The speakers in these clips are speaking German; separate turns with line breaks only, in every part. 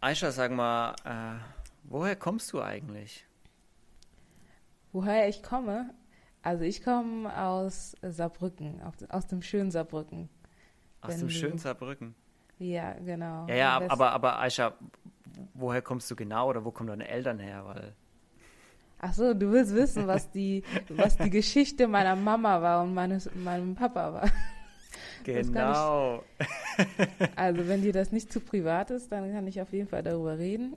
Aisha, sag mal, äh, woher kommst du eigentlich?
Woher ich komme? Also ich komme aus Saarbrücken, aus dem schönen Saarbrücken.
Aus dem schönen Saarbrücken?
Ja, genau.
Ja, ja, aber, aber Aisha, woher kommst du genau oder wo kommen deine Eltern her? Weil
Ach so, du willst wissen, was die, was die Geschichte meiner Mama war und meines, meinem Papa war.
Genau.
Ich, also wenn dir das nicht zu privat ist, dann kann ich auf jeden Fall darüber reden.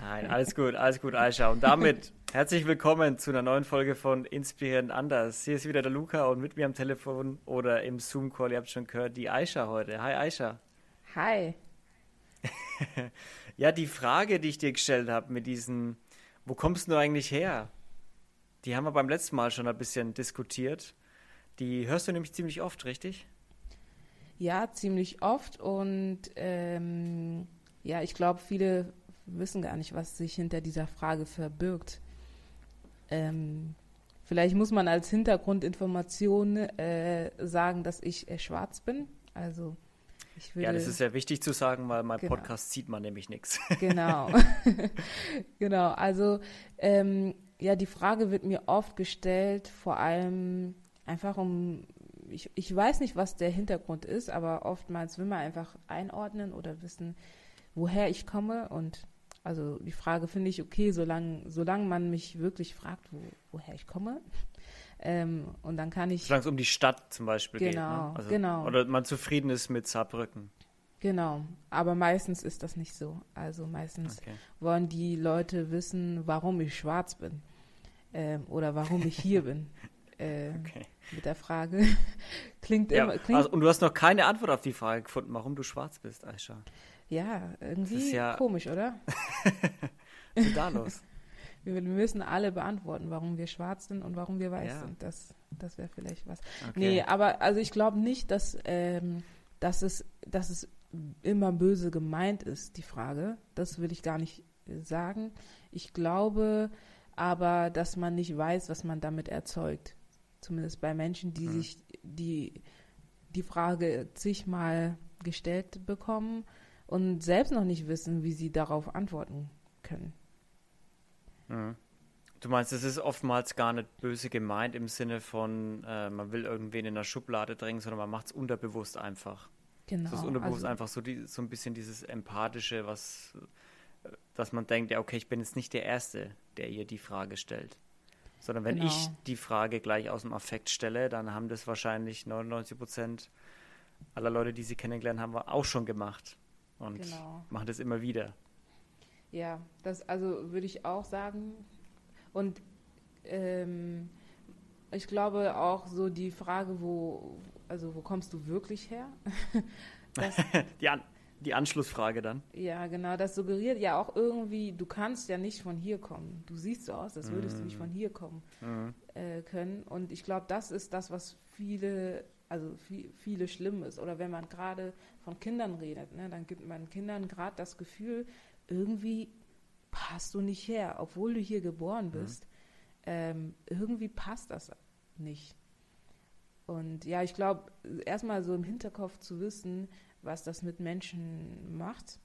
Nein, alles gut, alles gut, Aisha. Und damit herzlich willkommen zu einer neuen Folge von Inspirierend Anders. Hier ist wieder der Luca und mit mir am Telefon oder im Zoom-Call, ihr habt schon gehört, die Aisha heute. Hi Aisha.
Hi.
ja, die Frage, die ich dir gestellt habe mit diesen, wo kommst du eigentlich her? Die haben wir beim letzten Mal schon ein bisschen diskutiert. Die hörst du nämlich ziemlich oft, richtig?
Ja, ziemlich oft und ähm, ja, ich glaube, viele wissen gar nicht, was sich hinter dieser Frage verbirgt. Ähm, vielleicht muss man als Hintergrundinformation äh, sagen, dass ich äh, schwarz bin. Also
ich würde, ja, das ist sehr wichtig zu sagen, weil mein genau. Podcast sieht man nämlich nichts.
Genau. genau. Also ähm, ja, die Frage wird mir oft gestellt, vor allem einfach um ich, ich weiß nicht, was der Hintergrund ist, aber oftmals will man einfach einordnen oder wissen, woher ich komme. Und also die Frage finde ich okay, solange, solange man mich wirklich fragt, wo, woher ich komme. Ähm, und dann kann ich.
Solange es um die Stadt zum Beispiel
genau,
geht.
Ne?
Also,
genau.
Oder man zufrieden ist mit Saarbrücken.
Genau, aber meistens ist das nicht so. Also meistens okay. wollen die Leute wissen, warum ich schwarz bin ähm, oder warum ich hier bin. Äh, okay. Mit der Frage. klingt
ja,
immer. Klingt
also, und du hast noch keine Antwort auf die Frage gefunden, warum du schwarz bist, Aisha.
Ja, irgendwie ja komisch, oder?
Was ist da los?
Wir müssen alle beantworten, warum wir schwarz sind und warum wir weiß ja. sind. Das, das wäre vielleicht was. Okay. Nee, aber also ich glaube nicht, dass, ähm, dass, es, dass es immer böse gemeint ist, die Frage. Das will ich gar nicht äh, sagen. Ich glaube aber, dass man nicht weiß, was man damit erzeugt. Zumindest bei Menschen, die mhm. sich die, die Frage zigmal gestellt bekommen und selbst noch nicht wissen, wie sie darauf antworten können.
Mhm. Du meinst, es ist oftmals gar nicht böse gemeint im Sinne von, äh, man will irgendwen in der Schublade drängen, sondern man macht es unterbewusst einfach. Genau. Das ist unterbewusst also, einfach so, die, so ein bisschen dieses Empathische, was, äh, dass man denkt, ja, okay, ich bin jetzt nicht der Erste, der ihr die Frage stellt. Sondern wenn genau. ich die Frage gleich aus dem Affekt stelle, dann haben das wahrscheinlich 99 Prozent aller Leute, die sie kennengelernt haben, auch schon gemacht. Und genau. machen das immer wieder.
Ja, das also würde ich auch sagen. Und ähm, ich glaube auch so die Frage, wo, also wo kommst du wirklich her?
die, An die Anschlussfrage dann.
Ja, genau. Das suggeriert ja auch irgendwie, du kannst ja nicht von hier kommen. Du siehst so aus, als würdest mm. du nicht von hier kommen mm. äh, können. Und ich glaube, das ist das, was viele, also viel, viele schlimm ist. Oder wenn man gerade von Kindern redet, ne, dann gibt man Kindern gerade das Gefühl, irgendwie passt du nicht her, obwohl du hier geboren mhm. bist. Mm. Ähm, irgendwie passt das nicht. Und ja, ich glaube, erstmal so im Hinterkopf zu wissen, was das mit Menschen macht.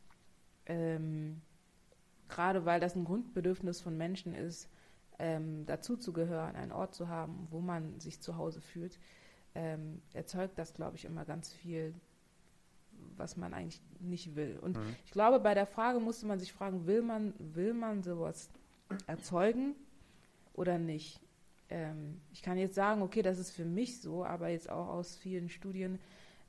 Ähm, gerade weil das ein Grundbedürfnis von Menschen ist, ähm, dazuzugehören, einen Ort zu haben, wo man sich zu Hause fühlt, ähm, erzeugt das, glaube ich, immer ganz viel, was man eigentlich nicht will. Und mhm. ich glaube, bei der Frage musste man sich fragen, will man, will man sowas erzeugen oder nicht? Ähm, ich kann jetzt sagen, okay, das ist für mich so, aber jetzt auch aus vielen Studien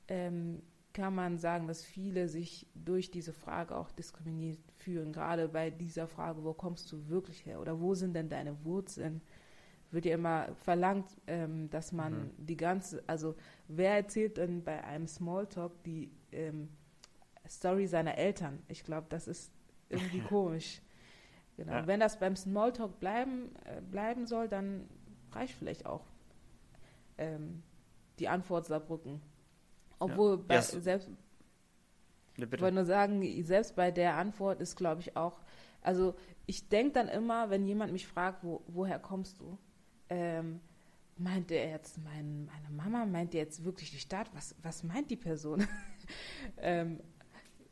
ähm, kann man sagen, dass viele sich durch diese Frage auch diskriminiert fühlen, gerade bei dieser Frage, wo kommst du wirklich her oder wo sind denn deine Wurzeln? Wird ja immer verlangt, ähm, dass man mhm. die ganze, also wer erzählt denn bei einem Smalltalk die ähm, Story seiner Eltern? Ich glaube, das ist irgendwie komisch. Genau. Ja. Wenn das beim Smalltalk bleiben, äh, bleiben soll, dann reicht vielleicht auch ähm, die Antwort Saarbrücken. Obwohl, ja. bei, yes. selbst, ja, ich wollte nur sagen, selbst bei der Antwort ist, glaube ich, auch, also ich denke dann immer, wenn jemand mich fragt, wo, woher kommst du, ähm, meint er jetzt mein, meine Mama, meint er jetzt wirklich die Stadt, was, was meint die Person? ähm,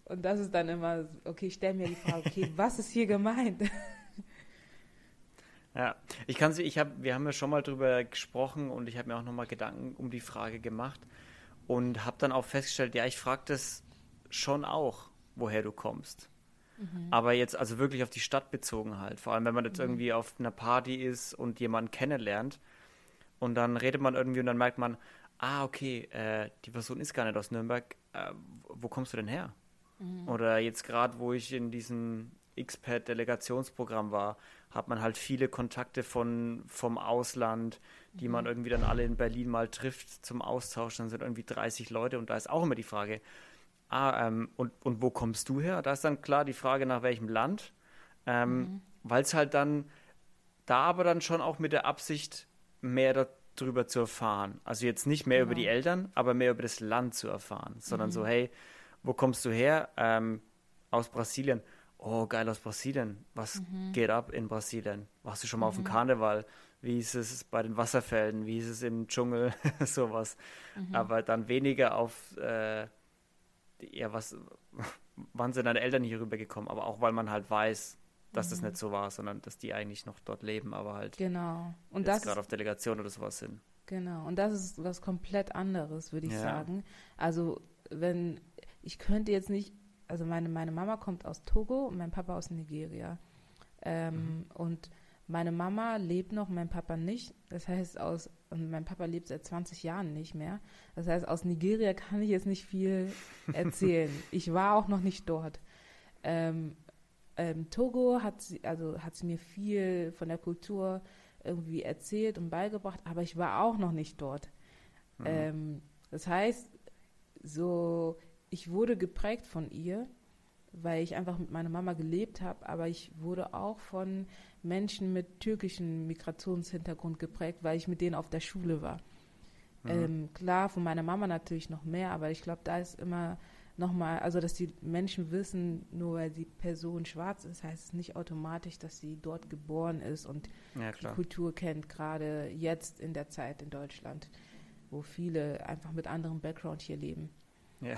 Und das ist dann immer, okay, ich stelle mir die Frage, okay, was ist hier gemeint?
Ja, ich kann sie, ich habe, wir haben ja schon mal drüber gesprochen und ich habe mir auch nochmal Gedanken um die Frage gemacht und habe dann auch festgestellt, ja, ich frage das schon auch, woher du kommst. Mhm. Aber jetzt also wirklich auf die Stadt bezogen halt. Vor allem, wenn man jetzt mhm. irgendwie auf einer Party ist und jemanden kennenlernt und dann redet man irgendwie und dann merkt man, ah, okay, äh, die Person ist gar nicht aus Nürnberg, äh, wo kommst du denn her? Mhm. Oder jetzt gerade, wo ich in diesem XPAD-Delegationsprogramm war, hat man halt viele Kontakte von, vom Ausland, die mhm. man irgendwie dann alle in Berlin mal trifft zum Austausch. Dann sind irgendwie 30 Leute und da ist auch immer die Frage, ah, ähm, und, und wo kommst du her? Da ist dann klar die Frage, nach welchem Land. Ähm, mhm. Weil es halt dann, da aber dann schon auch mit der Absicht, mehr darüber zu erfahren. Also jetzt nicht mehr genau. über die Eltern, aber mehr über das Land zu erfahren, sondern mhm. so, hey, wo kommst du her? Ähm, aus Brasilien. Oh, geil aus Brasilien. Was mhm. geht ab in Brasilien? Warst du schon mal mhm. auf dem mhm. Karneval? Wie ist es bei den Wasserfällen? Wie ist es im Dschungel? Sowas. Mhm. Aber dann weniger auf, äh, ja, was, wann sind deine Eltern hier rübergekommen? Aber auch, weil man halt weiß, dass das mhm. nicht so war, sondern dass die eigentlich noch dort leben, aber halt
genau.
und das gerade auf Delegation oder sowas sind.
Genau. Und das ist was komplett anderes, würde ich ja. sagen. Also wenn ich könnte jetzt nicht, also meine, meine Mama kommt aus Togo und mein Papa aus Nigeria. Ähm, mhm. Und meine Mama lebt noch, mein Papa nicht. Das heißt, aus, und mein Papa lebt seit 20 Jahren nicht mehr. Das heißt, aus Nigeria kann ich jetzt nicht viel erzählen. ich war auch noch nicht dort. Ähm, ähm, Togo hat sie, also hat sie mir viel von der Kultur irgendwie erzählt und beigebracht, aber ich war auch noch nicht dort. Mhm. Ähm, das heißt, so ich wurde geprägt von ihr, weil ich einfach mit meiner Mama gelebt habe, aber ich wurde auch von Menschen mit türkischem Migrationshintergrund geprägt, weil ich mit denen auf der Schule war. Mhm. Ähm, klar, von meiner Mama natürlich noch mehr, aber ich glaube, da ist immer nochmal, also dass die Menschen wissen, nur weil die Person schwarz ist, heißt es nicht automatisch, dass sie dort geboren ist und ja, die Kultur kennt, gerade jetzt in der Zeit in Deutschland, wo viele einfach mit anderem Background hier leben.
Ja,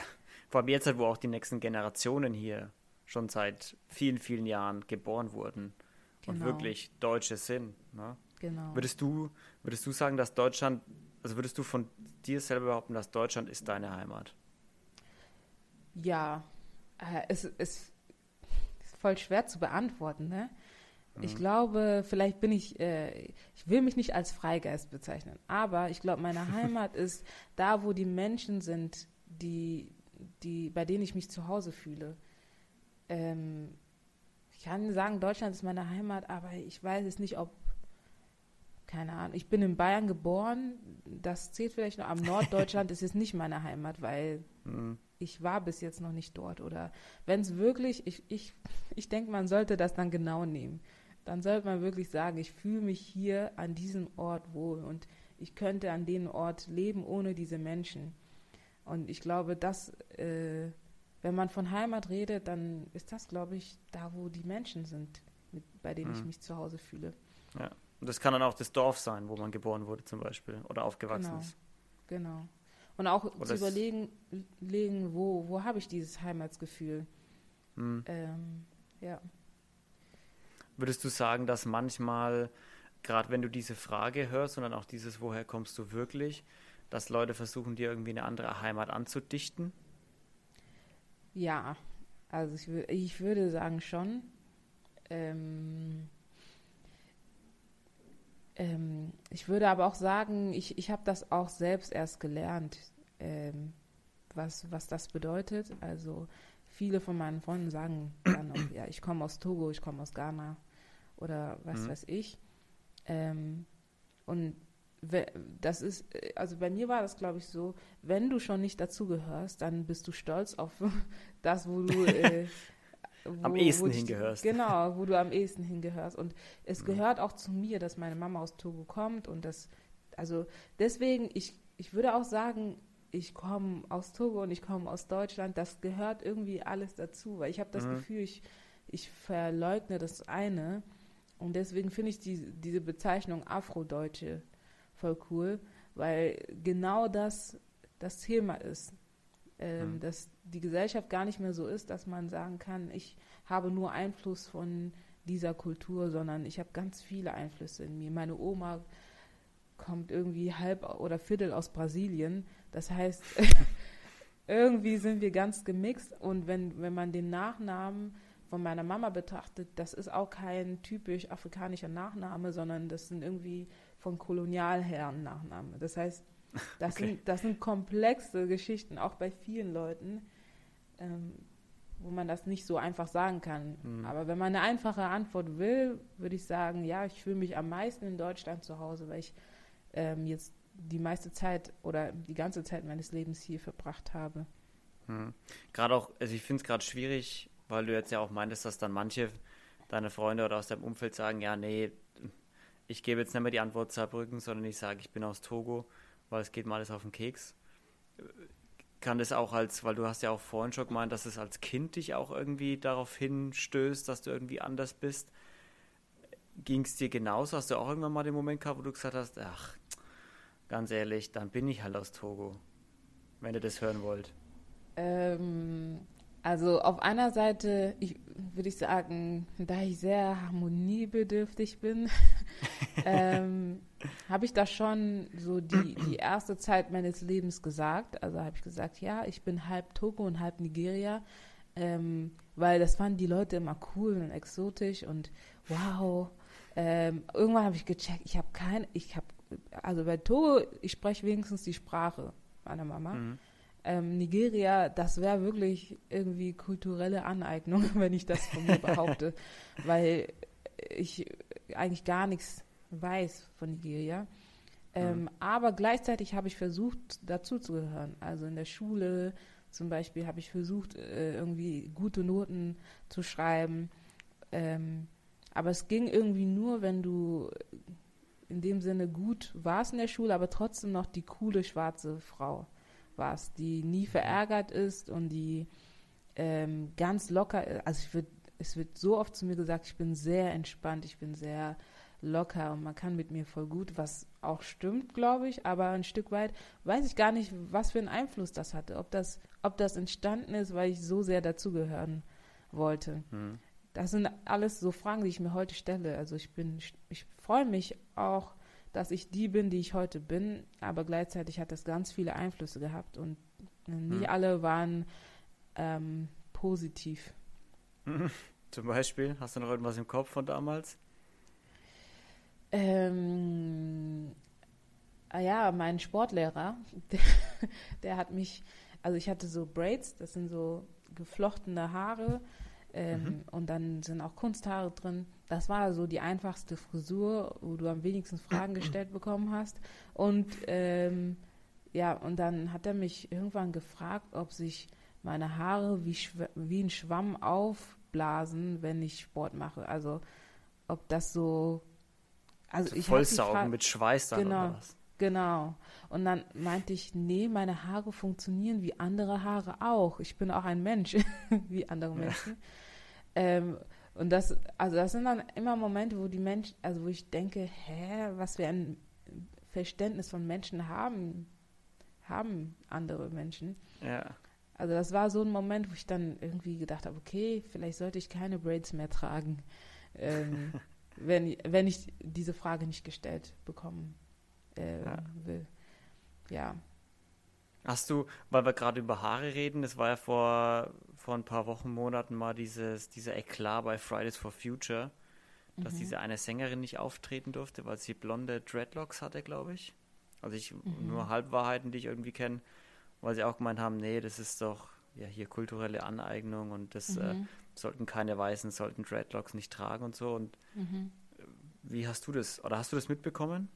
vor allem jetzt, wo auch die nächsten Generationen hier schon seit vielen, vielen Jahren geboren wurden genau. und wirklich Deutsche sind. Ne?
Genau.
Würdest du, würdest du sagen, dass Deutschland, also würdest du von dir selber behaupten, dass Deutschland ist deine Heimat?
Ja, äh, es, ist voll schwer zu beantworten, ne? Ich mhm. glaube, vielleicht bin ich, äh, ich will mich nicht als Freigeist bezeichnen, aber ich glaube, meine Heimat ist da, wo die Menschen sind, die, die, bei denen ich mich zu Hause fühle. Ähm, ich kann sagen, Deutschland ist meine Heimat, aber ich weiß es nicht, ob, keine Ahnung, ich bin in Bayern geboren, das zählt vielleicht noch, am Norddeutschland ist es nicht meine Heimat, weil mhm. ich war bis jetzt noch nicht dort. Oder wenn es wirklich, ich, ich, ich denke, man sollte das dann genau nehmen. Dann sollte man wirklich sagen, ich fühle mich hier an diesem Ort wohl und ich könnte an dem Ort leben ohne diese Menschen. Und ich glaube, dass, äh, wenn man von Heimat redet, dann ist das, glaube ich, da, wo die Menschen sind, mit, bei denen mhm. ich mich zu Hause fühle.
Ja, und das kann dann auch das Dorf sein, wo man geboren wurde zum Beispiel oder aufgewachsen
genau.
ist.
Genau. Und auch oder zu überlegen, legen, wo, wo habe ich dieses Heimatsgefühl? Mhm. Ähm, ja.
Würdest du sagen, dass manchmal, gerade wenn du diese Frage hörst und dann auch dieses, woher kommst du wirklich, dass Leute versuchen, dir irgendwie eine andere Heimat anzudichten?
Ja, also ich, ich würde sagen schon. Ähm, ähm, ich würde aber auch sagen, ich, ich habe das auch selbst erst gelernt, ähm, was, was das bedeutet. Also viele von meinen Freunden sagen dann auch, ja, ich komme aus Togo, ich komme aus Ghana oder was mhm. weiß ich. Ähm, und das ist, also bei mir war das, glaube ich, so, wenn du schon nicht dazugehörst, dann bist du stolz auf das, wo du äh,
wo, am ehesten hingehörst.
Genau, wo du am ehesten hingehörst. Und es gehört auch zu mir, dass meine Mama aus Togo kommt und das, also deswegen, ich, ich würde auch sagen, ich komme aus Togo und ich komme aus Deutschland, das gehört irgendwie alles dazu, weil ich habe das mhm. Gefühl, ich, ich verleugne das eine und deswegen finde ich die, diese Bezeichnung Afrodeutsche voll cool, weil genau das das Thema ist. Ähm, mhm. Dass die Gesellschaft gar nicht mehr so ist, dass man sagen kann, ich habe nur Einfluss von dieser Kultur, sondern ich habe ganz viele Einflüsse in mir. Meine Oma kommt irgendwie halb oder Viertel aus Brasilien. Das heißt, irgendwie sind wir ganz gemixt und wenn, wenn man den Nachnamen von meiner Mama betrachtet, das ist auch kein typisch afrikanischer Nachname, sondern das sind irgendwie von Kolonialherren Nachname. Das heißt, das, okay. sind, das sind komplexe Geschichten, auch bei vielen Leuten, ähm, wo man das nicht so einfach sagen kann. Mhm. Aber wenn man eine einfache Antwort will, würde ich sagen, ja, ich fühle mich am meisten in Deutschland zu Hause, weil ich ähm, jetzt die meiste Zeit oder die ganze Zeit meines Lebens hier verbracht habe.
Hm. Gerade auch, also ich finde es gerade schwierig, weil du jetzt ja auch meintest, dass dann manche deine Freunde oder aus deinem Umfeld sagen, ja, nee, ich gebe jetzt nicht mehr die Antwort Saarbrücken, sondern ich sage, ich bin aus Togo, weil es geht mal alles auf den Keks. Kann das auch als, weil du hast ja auch vorhin schon gemeint, dass es als Kind dich auch irgendwie darauf hinstößt, dass du irgendwie anders bist. Ging es dir genauso? Hast du auch irgendwann mal den Moment gehabt, wo du gesagt hast, ach, ganz ehrlich, dann bin ich halt aus Togo, wenn ihr das hören wollt?
Ähm, also auf einer Seite ich, würde ich sagen, da ich sehr harmoniebedürftig bin, ähm, habe ich da schon so die, die erste Zeit meines Lebens gesagt. Also habe ich gesagt, ja, ich bin halb Togo und halb Nigeria, ähm, weil das fanden die Leute immer cool und exotisch und wow. Ähm, irgendwann habe ich gecheckt, ich habe kein, ich habe, also bei Togo, ich spreche wenigstens die Sprache meiner Mama. Mhm ähm, Nigeria, das wäre wirklich irgendwie kulturelle Aneignung, wenn ich das von mir behaupte, weil ich eigentlich gar nichts weiß von Nigeria. Ähm, mhm. Aber gleichzeitig habe ich versucht, dazu zu gehören. Also in der Schule zum Beispiel habe ich versucht, äh, irgendwie gute Noten zu schreiben. Ähm, aber es ging irgendwie nur, wenn du in dem Sinne gut warst in der Schule, aber trotzdem noch die coole schwarze Frau warst, die nie verärgert ist und die ähm, ganz locker ist. Also ich würd, es wird so oft zu mir gesagt, ich bin sehr entspannt, ich bin sehr locker und man kann mit mir voll gut, was auch stimmt, glaube ich, aber ein Stück weit weiß ich gar nicht, was für einen Einfluss das hatte, ob das, ob das entstanden ist, weil ich so sehr dazugehören wollte. Mhm. Das sind alles so Fragen, die ich mir heute stelle. Also ich bin, ich freue mich auch dass ich die bin, die ich heute bin, aber gleichzeitig hat das ganz viele Einflüsse gehabt und nicht mhm. alle waren ähm, positiv.
Zum Beispiel, hast du noch irgendwas im Kopf von damals?
Ähm, ah ja, mein Sportlehrer, der, der, hat mich, also ich hatte so Braids, das sind so geflochtene Haare ähm, mhm. und dann sind auch Kunsthaare drin das war so die einfachste Frisur, wo du am wenigsten Fragen gestellt bekommen hast. Und ähm, ja, und dann hat er mich irgendwann gefragt, ob sich meine Haare wie, wie ein Schwamm aufblasen, wenn ich Sport mache. Also ob das so.
Also ich Vollsaugen mit Schweiß dann
genau, oder was? Genau. Und dann meinte ich, nee, meine Haare funktionieren wie andere Haare auch. Ich bin auch ein Mensch, wie andere Menschen. Ja. Ähm, und das, also das sind dann immer Momente, wo die Menschen, also wo ich denke, hä, was wir ein Verständnis von Menschen haben, haben andere Menschen.
Ja.
Also das war so ein Moment, wo ich dann irgendwie gedacht habe, okay, vielleicht sollte ich keine Braids mehr tragen, ähm, wenn, wenn ich diese Frage nicht gestellt bekommen äh, ja. will. Ja.
Hast du, weil wir gerade über Haare reden, das war ja vor, vor ein paar Wochen, Monaten mal dieses, dieser Eklat bei Fridays for Future, dass mhm. diese eine Sängerin nicht auftreten durfte, weil sie blonde Dreadlocks hatte, glaube ich. Also ich mhm. nur Halbwahrheiten, die ich irgendwie kenne, weil sie auch gemeint haben, nee, das ist doch ja hier kulturelle Aneignung und das äh, mhm. äh, sollten keine Weißen, sollten Dreadlocks nicht tragen und so. Und mhm. wie hast du das, oder hast du das mitbekommen?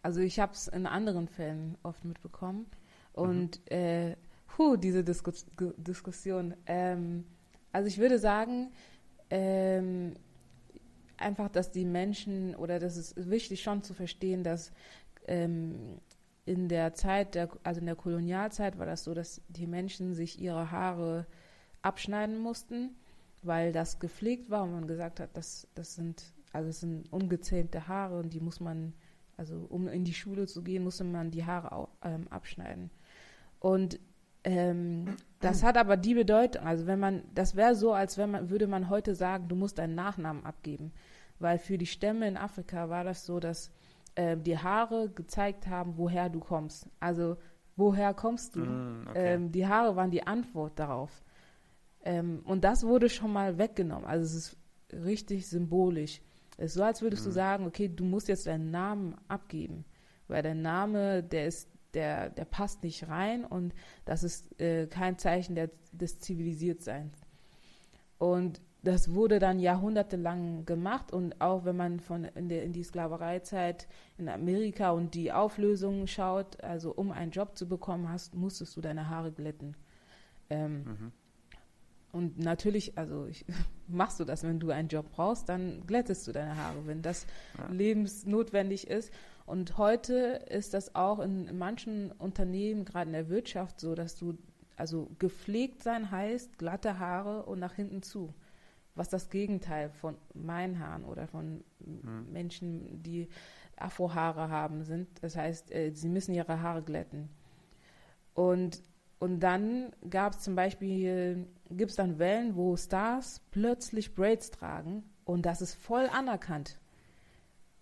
Also ich habe es in anderen Fällen oft mitbekommen. Und mhm. äh, puh, diese Diskus Diskussion. Ähm, also ich würde sagen, ähm, einfach, dass die Menschen, oder das ist wichtig schon zu verstehen, dass ähm, in der Zeit, der, also in der Kolonialzeit war das so, dass die Menschen sich ihre Haare abschneiden mussten, weil das gepflegt war und man gesagt hat, das, das sind, also das sind ungezähmte Haare und die muss man, also um in die Schule zu gehen, musste man die Haare auch, ähm, abschneiden. Und Ähm, das hat aber die Bedeutung, also wenn man, das wäre so, als wenn man, würde man heute sagen, du musst deinen Nachnamen abgeben. Weil für die Stämme in Afrika war das so, dass äh, die Haare gezeigt haben, woher du kommst. Also woher kommst du? Mm, okay. ähm, die Haare waren die Antwort darauf. Ähm, und das wurde schon mal weggenommen. Also es ist richtig symbolisch. Es ist so, als würdest mm. du sagen, okay, du musst jetzt deinen Namen abgeben. Weil der Name, der ist, der, der passt nicht rein und das ist äh, kein Zeichen der, des Zivilisiertseins. Und das wurde dann jahrhundertelang gemacht und auch wenn man von in, der, in die Sklavereizeit in Amerika und die Auflösung schaut, also um einen Job zu bekommen hast, musstest du deine Haare glätten. Ähm, mhm. Und natürlich, also ich, machst du das, wenn du einen Job brauchst, dann glättest du deine Haare, wenn das ja. lebensnotwendig ist. Und heute ist das auch in, in manchen Unternehmen, gerade in der Wirtschaft, so, dass du also gepflegt sein heißt glatte Haare und nach hinten zu was das Gegenteil von meinen Haaren oder von mhm. Menschen, die Afrohaare haben, sind. Das heißt, äh, sie müssen ihre Haare glätten. Und, und dann gab es zum Beispiel, gibt es dann Wellen, wo Stars plötzlich Braids tragen und das ist voll anerkannt.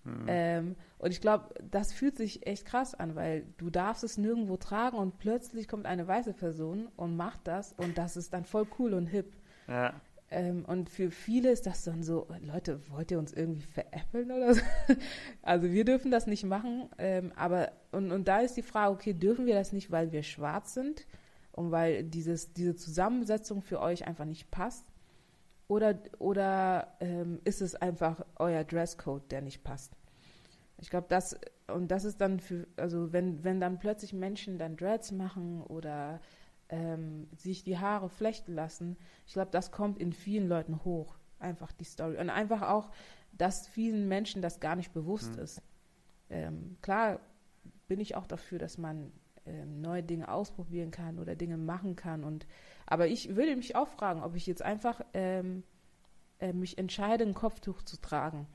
Mhm. Ähm, und ich glaube, das fühlt sich echt krass an, weil du darfst es nirgendwo tragen und plötzlich kommt eine weiße Person und macht das und das ist dann voll cool und hip. Ja. Ähm, und für viele ist das dann so, Leute, wollt ihr uns irgendwie veräppeln oder so? Also wir dürfen das nicht machen, ähm, aber und, und da ist die Frage, okay, dürfen wir das nicht, weil wir schwarz sind und weil dieses, diese Zusammensetzung für euch einfach nicht passt? Oder, oder ähm, ist es einfach euer Dresscode, der nicht passt? Ich glaube, das, und das ist dann für, also wenn, wenn dann plötzlich Menschen dann Dreads machen oder ähm, sich die Haare flechten lassen, ich glaube, das kommt in vielen Leuten hoch, einfach die Story. Und einfach auch, dass vielen Menschen das gar nicht bewusst mhm. ist. Ähm, klar bin ich auch dafür, dass man ähm, neue Dinge ausprobieren kann oder Dinge machen kann. Und, aber ich würde mich auch fragen, ob ich jetzt einfach ähm, äh, mich entscheide, ein Kopftuch zu tragen.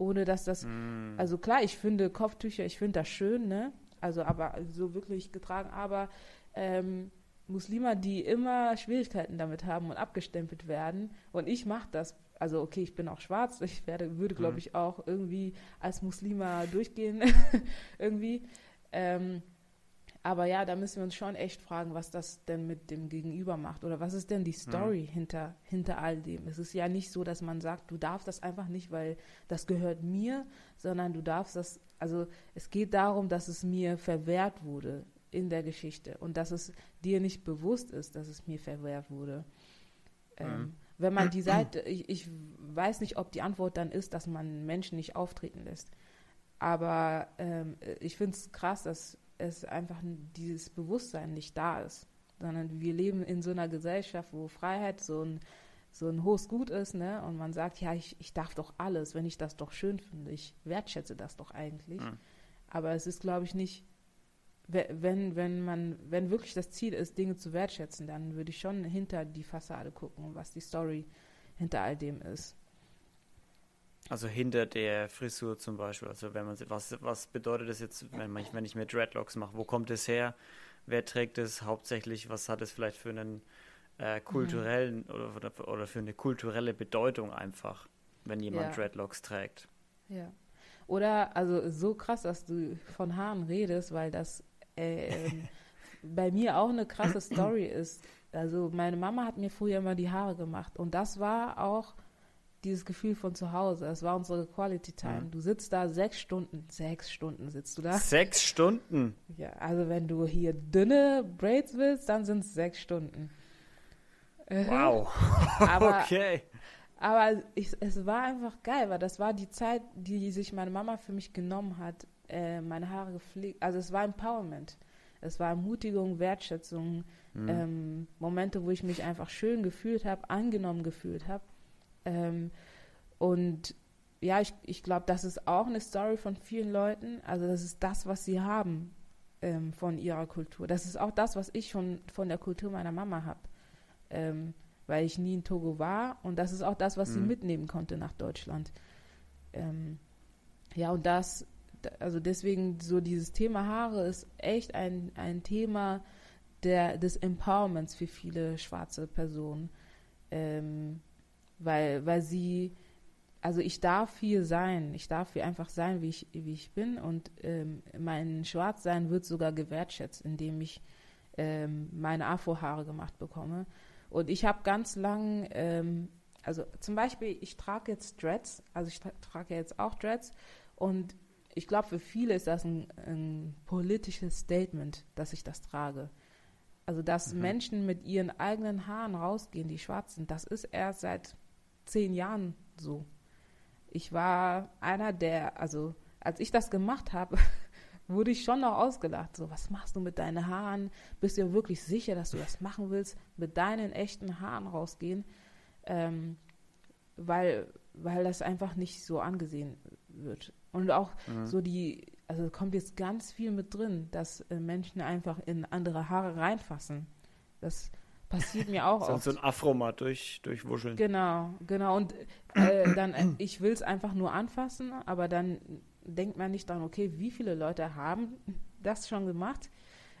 Ohne dass das, mm. also klar, ich finde Kopftücher, ich finde das schön, ne? Also aber so wirklich getragen, aber ähm, Muslime, die immer Schwierigkeiten damit haben und abgestempelt werden. Und ich mache das. Also okay, ich bin auch schwarz. Ich werde, würde, glaube mhm. ich, auch irgendwie als Muslima durchgehen. irgendwie. Ähm, aber ja, da müssen wir uns schon echt fragen, was das denn mit dem Gegenüber macht. Oder was ist denn die Story mhm. hinter, hinter all dem? Es ist ja nicht so, dass man sagt, du darfst das einfach nicht, weil das gehört mir, sondern du darfst das, also es geht darum, dass es mir verwehrt wurde in der Geschichte und dass es dir nicht bewusst ist, dass es mir verwehrt wurde. Ähm, mhm. Wenn man die Seite, ich, ich weiß nicht, ob die Antwort dann ist, dass man Menschen nicht auftreten lässt. Aber ähm, ich finde es krass, dass es einfach dieses Bewusstsein nicht da ist, sondern wir leben in so einer Gesellschaft, wo Freiheit so ein, so ein hohes Gut ist, ne? Und man sagt, ja, ich, ich darf doch alles, wenn ich das doch schön finde. Ich wertschätze das doch eigentlich. Mhm. Aber es ist, glaube ich, nicht wenn, wenn man, wenn wirklich das Ziel ist, Dinge zu wertschätzen, dann würde ich schon hinter die Fassade gucken, was die Story hinter all dem ist.
Also hinter der Frisur zum Beispiel. Also wenn man was, was bedeutet das jetzt, wenn, man, wenn ich mir Dreadlocks mache? Wo kommt es her? Wer trägt es hauptsächlich? Was hat es vielleicht für einen äh, kulturellen mhm. oder, oder, für eine kulturelle Bedeutung einfach, wenn jemand ja. Dreadlocks trägt?
Ja. Oder also so krass, dass du von Haaren redest, weil das äh, bei mir auch eine krasse Story ist. Also meine Mama hat mir früher immer die Haare gemacht und das war auch dieses Gefühl von zu Hause. Das war unsere Quality Time. Mhm. Du sitzt da sechs Stunden, sechs Stunden sitzt du da.
Sechs Stunden?
Ja, also wenn du hier dünne Braids willst, dann sind es sechs Stunden.
Wow.
aber, okay. Aber ich, es war einfach geil, weil das war die Zeit, die sich meine Mama für mich genommen hat, äh, meine Haare gepflegt. Also es war Empowerment. Es war Ermutigung, Wertschätzung, mhm. ähm, Momente, wo ich mich einfach schön gefühlt habe, angenommen gefühlt habe. Ähm, und ja, ich, ich glaube, das ist auch eine Story von vielen Leuten. Also das ist das, was sie haben ähm, von ihrer Kultur. Das ist auch das, was ich von, von der Kultur meiner Mama habe. Ähm, weil ich nie in Togo war. Und das ist auch das, was mhm. sie mitnehmen konnte nach Deutschland. Ähm, ja, und das also deswegen so dieses Thema Haare ist echt ein, ein Thema, der, des Empowerments für viele schwarze Personen. Ähm, weil, weil sie, also ich darf hier sein, ich darf hier einfach sein, wie ich, wie ich bin und ähm, mein Schwarzsein wird sogar gewertschätzt, indem ich ähm, meine Afrohaare gemacht bekomme. Und ich habe ganz lang, ähm, also zum Beispiel, ich trage jetzt Dreads, also ich tra trage jetzt auch Dreads und ich glaube, für viele ist das ein, ein, politisches Statement, dass ich das trage. Also, dass mhm. Menschen mit ihren eigenen Haaren rausgehen, die schwarz sind, das ist erst seit zehn Jahren so. Ich war einer der, also als ich das gemacht habe, wurde ich schon noch ausgelacht. So, was machst du mit deinen Haaren? Bist du wirklich sicher, dass du das machen willst? Mit deinen echten Haaren rausgehen? Ähm, weil, weil das einfach nicht so angesehen wird. Und auch mhm. so die, also kommt jetzt ganz viel mit drin, dass äh, Menschen einfach in andere Haare reinfassen. Das passiert mir auch
oft. So ein Afro mal durch, durchwuscheln.
Genau, genau. Und äh, dann, äh, ich will es einfach nur anfassen, aber dann denkt man nicht daran, okay, wie viele Leute haben das schon gemacht?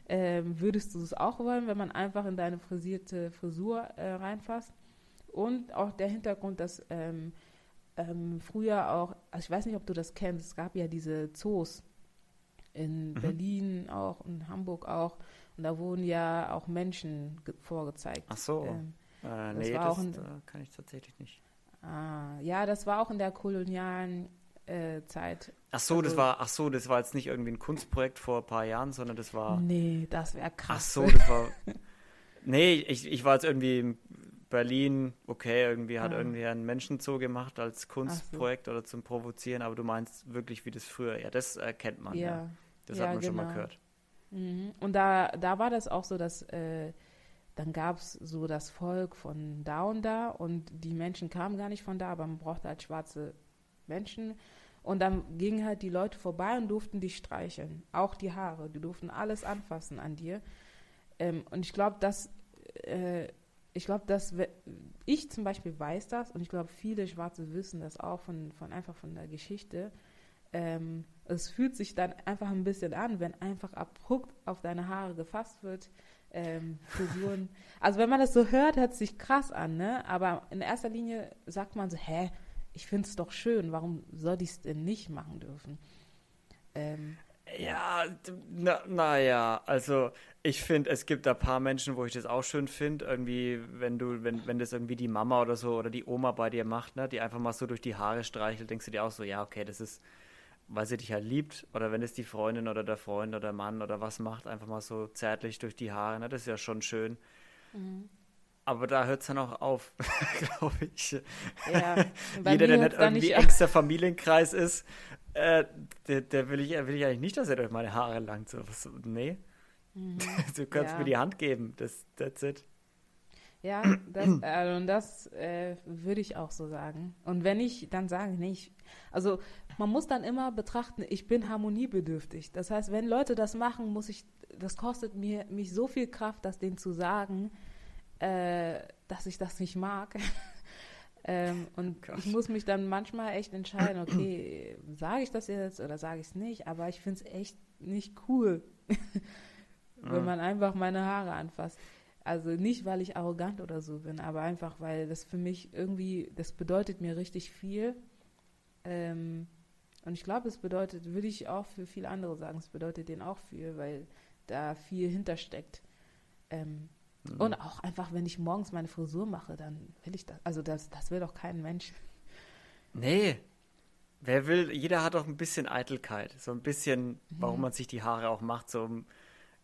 Ähm, würdest du es auch wollen, wenn man einfach in deine frisierte Frisur äh, reinfasst? Und auch der Hintergrund, dass ähm, ähm, früher auch, also ich weiß nicht, ob du das kennst, es gab ja diese Zoos in mhm. Berlin auch, in Hamburg auch. Da wurden ja auch Menschen vorgezeigt.
Ach so. Ähm, äh, nee, das, das in, kann ich tatsächlich nicht.
Ah, ja, das war auch in der kolonialen äh, Zeit.
Ach so, also, das war, ach so, das war jetzt nicht irgendwie ein Kunstprojekt vor ein paar Jahren, sondern das war.
Nee, das wäre krass.
Ach so, das war. nee, ich, ich war jetzt irgendwie Berlin, okay, irgendwie hat ah. irgendwie ein Menschenzoo gemacht als Kunstprojekt so. oder zum Provozieren, aber du meinst wirklich wie das früher. Ja, das erkennt man, ja. ja. Das ja, hat man genau. schon mal genau. gehört.
Mhm. Und da, da war das auch so, dass äh, dann gab es so das Volk von da und da und die Menschen kamen gar nicht von da, aber man brauchte halt schwarze Menschen. Und dann gingen halt die Leute vorbei und durften dich streicheln. Auch die Haare. Die durften alles anfassen an dir. Ähm, und ich glaube, dass äh, ich glaube, dass ich zum Beispiel weiß das und ich glaube, viele Schwarze wissen das auch von, von einfach von der Geschichte. Ähm, es fühlt sich dann einfach ein bisschen an, wenn einfach abrupt auf deine Haare gefasst wird. Ähm, Frisuren. also wenn man das so hört, hört es sich krass an, ne? Aber in erster Linie sagt man so, hä, ich finde es doch schön, warum soll ich es denn nicht machen dürfen?
Ähm, ja, naja, na also ich finde, es gibt ein paar Menschen, wo ich das auch schön finde, irgendwie, wenn du, wenn, wenn das irgendwie die Mama oder so oder die Oma bei dir macht, ne, die einfach mal so durch die Haare streichelt, denkst du dir auch so, ja, okay, das ist, weil sie dich halt liebt, oder wenn es die Freundin oder der Freund oder der Mann oder was macht, einfach mal so zärtlich durch die Haare, ne, das ist ja schon schön. Mhm. Aber da hört es dann auch auf, glaube ich. Ja, Jeder, der nicht irgendwie nicht extra Familienkreis ist, äh, der, der, will, ich, will ich eigentlich nicht, dass er durch meine Haare langt. So, was, nee. Mhm. du kannst ja. mir die Hand geben. Das, that's it.
Ja, das, äh, und das äh, würde ich auch so sagen. Und wenn ich dann sage, nee, ich, also man muss dann immer betrachten, ich bin harmoniebedürftig. Das heißt, wenn Leute das machen, muss ich, das kostet mir mich so viel Kraft, das denen zu sagen, äh, dass ich das nicht mag. ähm, und oh ich muss mich dann manchmal echt entscheiden, okay, sage ich das jetzt oder sage ich es nicht, aber ich finde es echt nicht cool, wenn man einfach meine Haare anfasst. Also nicht, weil ich arrogant oder so bin, aber einfach, weil das für mich irgendwie, das bedeutet mir richtig viel. Ähm, und ich glaube, es bedeutet, würde ich auch für viele andere sagen, es bedeutet denen auch viel, weil da viel hintersteckt. Ähm, mhm. Und auch einfach, wenn ich morgens meine Frisur mache, dann will ich das. Also das, das will doch kein Mensch.
Nee. Wer will, jeder hat doch ein bisschen Eitelkeit. So ein bisschen, warum mhm. man sich die Haare auch macht, so um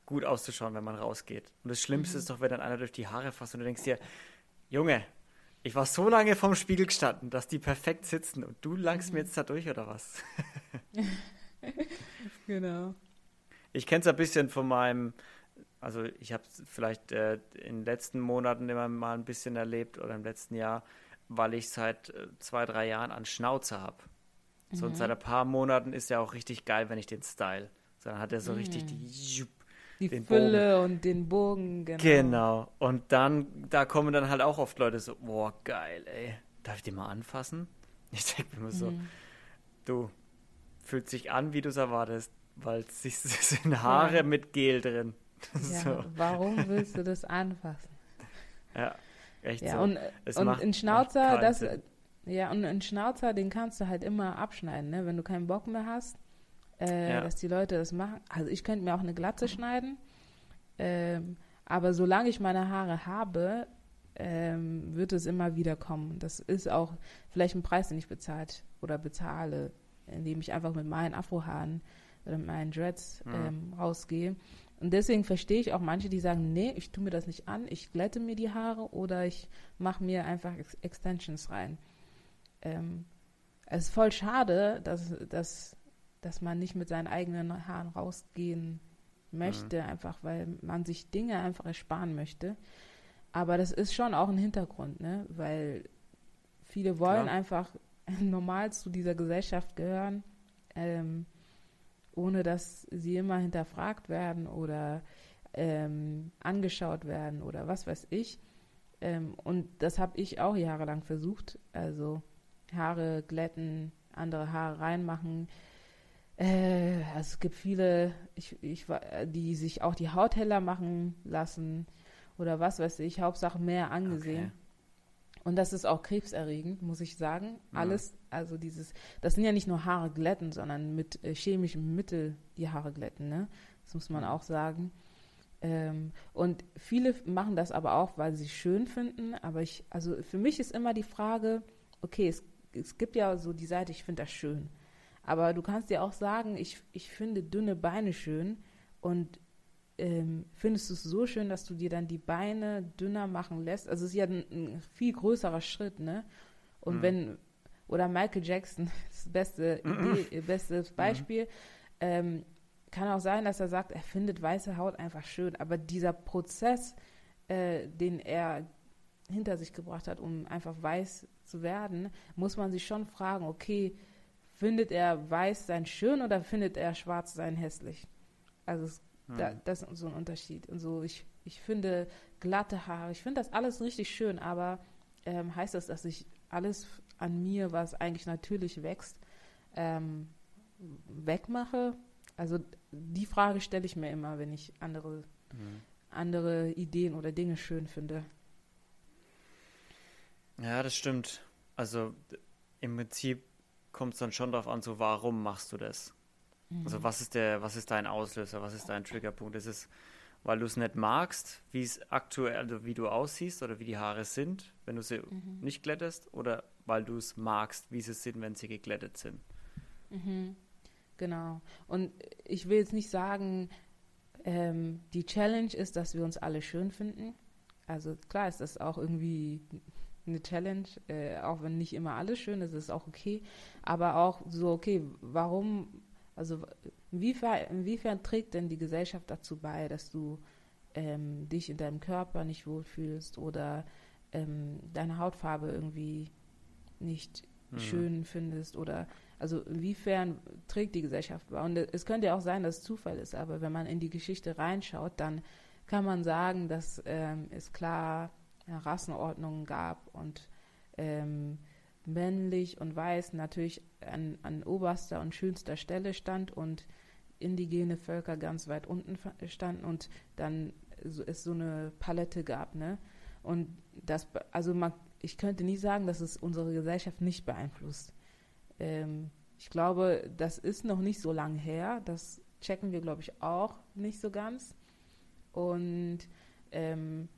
gut auszuschauen, wenn man rausgeht. Und das Schlimmste mhm. ist doch, wenn dann einer durch die Haare fasst und du denkst dir, Junge, ich war so lange vorm Spiegel gestanden, dass die perfekt sitzen und du langst mhm. mir jetzt da durch oder was?
genau.
Ich kenne es ein bisschen von meinem, also ich habe es vielleicht äh, in den letzten Monaten immer mal ein bisschen erlebt oder im letzten Jahr, weil ich seit äh, zwei, drei Jahren an Schnauze habe. Mhm. So und seit ein paar Monaten ist ja auch richtig geil, wenn ich den Style. So, dann hat er so mhm. richtig die
die Fülle Bogen. und den Bogen,
genau. Genau. Und dann, da kommen dann halt auch oft Leute so, boah, geil, ey. Darf ich die mal anfassen? Ich denke mir immer so, mhm. du, fühlt sich an, wie du es erwartest, weil es sind Haare ja. mit Gel drin.
Ja, so. warum willst du das anfassen?
Ja, echt ja,
so. Und, es und macht, ein Schnauzer, das, ja, und ein Schnauzer, den kannst du halt immer abschneiden, ne? Wenn du keinen Bock mehr hast, äh, ja. dass die Leute das machen. Also ich könnte mir auch eine Glatze schneiden, ähm, aber solange ich meine Haare habe, ähm, wird es immer wieder kommen. Das ist auch vielleicht ein Preis, den ich bezahlt oder bezahle, indem ich einfach mit meinen Afrohaaren oder mit meinen Dreads mhm. ähm, rausgehe. Und deswegen verstehe ich auch manche, die sagen, nee, ich tue mir das nicht an, ich glätte mir die Haare oder ich mache mir einfach Ex Extensions rein. Ähm, es ist voll schade, dass, dass, dass man nicht mit seinen eigenen Haaren rausgehen möchte, mhm. einfach weil man sich Dinge einfach ersparen möchte. Aber das ist schon auch ein Hintergrund, ne? weil viele wollen Klar. einfach normal zu dieser Gesellschaft gehören, ähm, ohne dass sie immer hinterfragt werden oder ähm, angeschaut werden oder was weiß ich. Ähm, und das habe ich auch jahrelang versucht. Also Haare glätten, andere Haare reinmachen. Äh, also es gibt viele, ich, ich, die sich auch die Haut heller machen lassen oder was weiß ich, Hauptsache mehr angesehen. Okay. Und das ist auch krebserregend, muss ich sagen. Mhm. Alles, also dieses, das sind ja nicht nur Haare glätten, sondern mit äh, chemischem Mittel die Haare glätten, ne? Das muss man auch sagen. Ähm, und viele machen das aber auch, weil sie es schön finden. Aber ich, also für mich ist immer die Frage, okay, es es gibt ja so die Seite, ich finde das schön. Aber du kannst dir auch sagen, ich, ich finde dünne Beine schön und ähm, findest du es so schön, dass du dir dann die Beine dünner machen lässt. Also es ist ja ein, ein viel größerer Schritt, ne? Und mhm. wenn, oder Michael Jackson, das beste Idee, bestes mhm. Beispiel, mhm. ähm, kann auch sein, dass er sagt, er findet weiße Haut einfach schön. Aber dieser Prozess, äh, den er hinter sich gebracht hat, um einfach weiß zu werden, muss man sich schon fragen, okay, findet er weiß sein schön oder findet er schwarz sein hässlich? Also es, hm. da, das ist so ein Unterschied. Und so, ich, ich finde glatte Haare, ich finde das alles richtig schön, aber ähm, heißt das, dass ich alles an mir, was eigentlich natürlich wächst, ähm, wegmache? Also die Frage stelle ich mir immer, wenn ich andere, hm. andere Ideen oder Dinge schön finde.
Ja, das stimmt. Also im Prinzip kommt es dann schon darauf an, so warum machst du das? Mhm. Also was ist der, was ist dein Auslöser, was ist dein Triggerpunkt? Ist es, weil du es nicht magst, wie es aktuell, also wie du aussiehst oder wie die Haare sind, wenn du sie mhm. nicht glättest, oder weil du es magst, wie sie sind, wenn sie geglättet sind?
Mhm. Genau. Und ich will jetzt nicht sagen, ähm, die Challenge ist, dass wir uns alle schön finden. Also klar ist das auch irgendwie eine Challenge, äh, auch wenn nicht immer alles schön ist, ist auch okay. Aber auch so, okay, warum, also inwiefern, inwiefern trägt denn die Gesellschaft dazu bei, dass du ähm, dich in deinem Körper nicht wohlfühlst oder ähm, deine Hautfarbe irgendwie nicht mhm. schön findest oder also inwiefern trägt die Gesellschaft bei? Und es könnte ja auch sein, dass es Zufall ist, aber wenn man in die Geschichte reinschaut, dann kann man sagen, dass ähm, es klar Rassenordnungen gab und ähm, männlich und weiß natürlich an, an oberster und schönster Stelle stand und indigene Völker ganz weit unten standen und dann so, es so eine Palette gab, ne? Und das, also man, ich könnte nie sagen, dass es unsere Gesellschaft nicht beeinflusst. Ähm, ich glaube, das ist noch nicht so lang her. Das checken wir, glaube ich, auch nicht so ganz. Und ähm,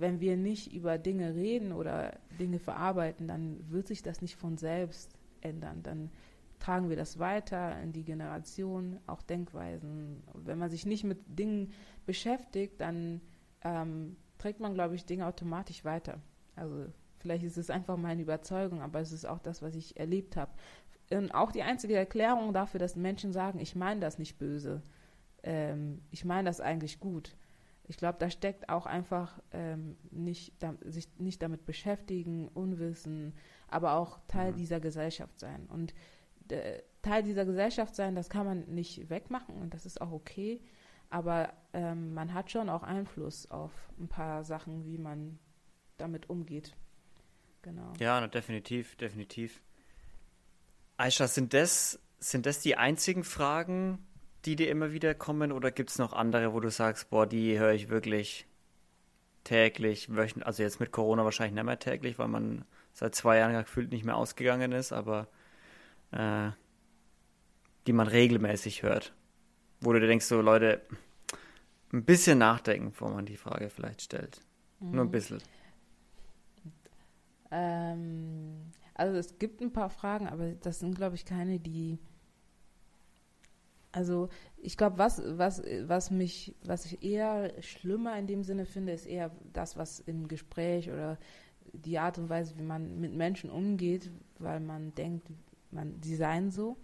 wenn wir nicht über Dinge reden oder Dinge verarbeiten, dann wird sich das nicht von selbst ändern. Dann tragen wir das weiter in die Generation, auch Denkweisen. Wenn man sich nicht mit Dingen beschäftigt, dann ähm, trägt man, glaube ich, Dinge automatisch weiter. Also vielleicht ist es einfach meine Überzeugung, aber es ist auch das, was ich erlebt habe. Und auch die einzige Erklärung dafür, dass Menschen sagen, ich meine das nicht böse, ähm, ich meine das eigentlich gut ich glaube, da steckt auch einfach ähm, nicht, da, sich nicht damit beschäftigen, Unwissen, aber auch Teil mhm. dieser Gesellschaft sein. Und äh, Teil dieser Gesellschaft sein, das kann man nicht wegmachen und das ist auch okay. Aber ähm, man hat schon auch Einfluss auf ein paar Sachen, wie man damit umgeht. Genau.
Ja, definitiv, definitiv. Aisha, sind das, sind das die einzigen Fragen, die dir immer wieder kommen oder gibt es noch andere, wo du sagst, boah, die höre ich wirklich täglich, wöchentlich, also jetzt mit Corona wahrscheinlich nicht mehr täglich, weil man seit zwei Jahren gefühlt nicht mehr ausgegangen ist, aber äh, die man regelmäßig hört. Wo du dir denkst, so Leute, ein bisschen nachdenken, bevor man die Frage vielleicht stellt. Mhm. Nur ein bisschen.
Ähm, also es gibt ein paar Fragen, aber das sind, glaube ich, keine, die. Also ich glaube, was, was, was mich, was ich eher schlimmer in dem Sinne finde, ist eher das, was im Gespräch oder die Art und Weise, wie man mit Menschen umgeht, weil man denkt, man, sie seien so.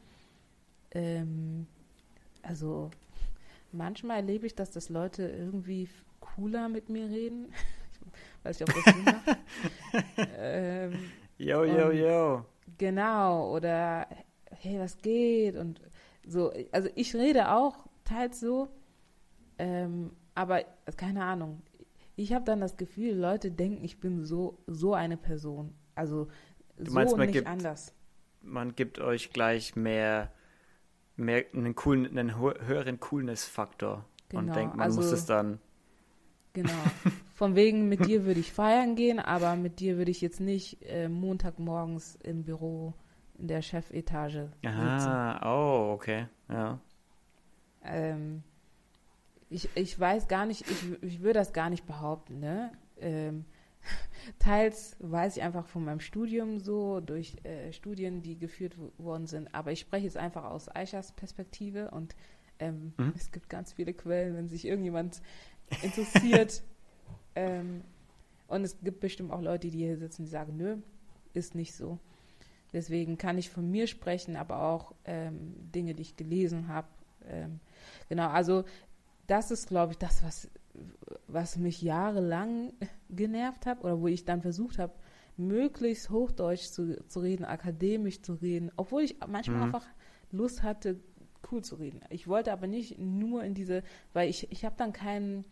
Ähm, also manchmal erlebe ich, dass das Leute irgendwie cooler mit mir reden. ich weiß nicht, ob das Sinn macht. ähm,
yo, yo, yo.
Genau, oder hey, was geht? Und so, also ich rede auch teils so, ähm, aber keine Ahnung. Ich habe dann das Gefühl, Leute denken, ich bin so, so eine Person. Also
du so meinst,
und
nicht
gibt, anders.
Man gibt euch gleich mehr, mehr einen, coolen, einen höheren Coolness-Faktor genau, und denkt, man also, muss es dann.
Genau. Von wegen, mit dir würde ich feiern gehen, aber mit dir würde ich jetzt nicht äh, Montagmorgens im Büro der Chefetage
Ah, oh, okay, ja.
Ähm, ich, ich weiß gar nicht, ich, ich würde das gar nicht behaupten, ne? Ähm, teils weiß ich einfach von meinem Studium so, durch äh, Studien, die geführt worden sind, aber ich spreche jetzt einfach aus Eichers Perspektive und ähm, mhm. es gibt ganz viele Quellen, wenn sich irgendjemand interessiert. ähm, und es gibt bestimmt auch Leute, die hier sitzen, die sagen, nö, ist nicht so. Deswegen kann ich von mir sprechen, aber auch ähm, Dinge, die ich gelesen habe. Ähm, genau, also das ist, glaube ich, das, was, was mich jahrelang genervt hat oder wo ich dann versucht habe, möglichst Hochdeutsch zu, zu reden, akademisch zu reden, obwohl ich manchmal mhm. einfach Lust hatte, cool zu reden. Ich wollte aber nicht nur in diese, weil ich, ich habe dann keinen,